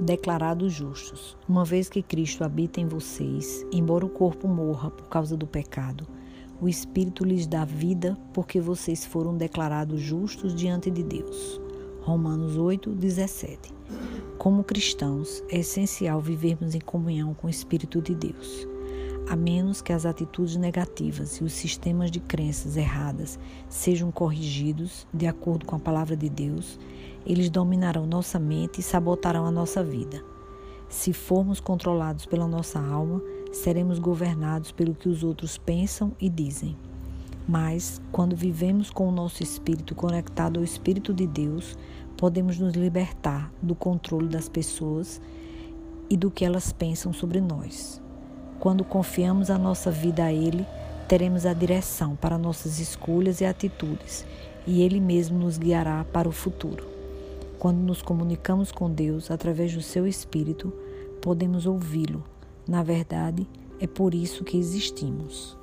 declarados justos. Uma vez que Cristo habita em vocês, embora o corpo morra por causa do pecado, o Espírito lhes dá vida porque vocês foram declarados justos diante de Deus. Romanos 8, 17. Como cristãos, é essencial vivermos em comunhão com o Espírito de Deus. A menos que as atitudes negativas e os sistemas de crenças erradas sejam corrigidos de acordo com a palavra de Deus, eles dominarão nossa mente e sabotarão a nossa vida. Se formos controlados pela nossa alma, seremos governados pelo que os outros pensam e dizem. Mas, quando vivemos com o nosso espírito conectado ao Espírito de Deus, podemos nos libertar do controle das pessoas e do que elas pensam sobre nós. Quando confiamos a nossa vida a Ele, teremos a direção para nossas escolhas e atitudes, e Ele mesmo nos guiará para o futuro. Quando nos comunicamos com Deus através do seu Espírito, podemos ouvi-lo. Na verdade, é por isso que existimos.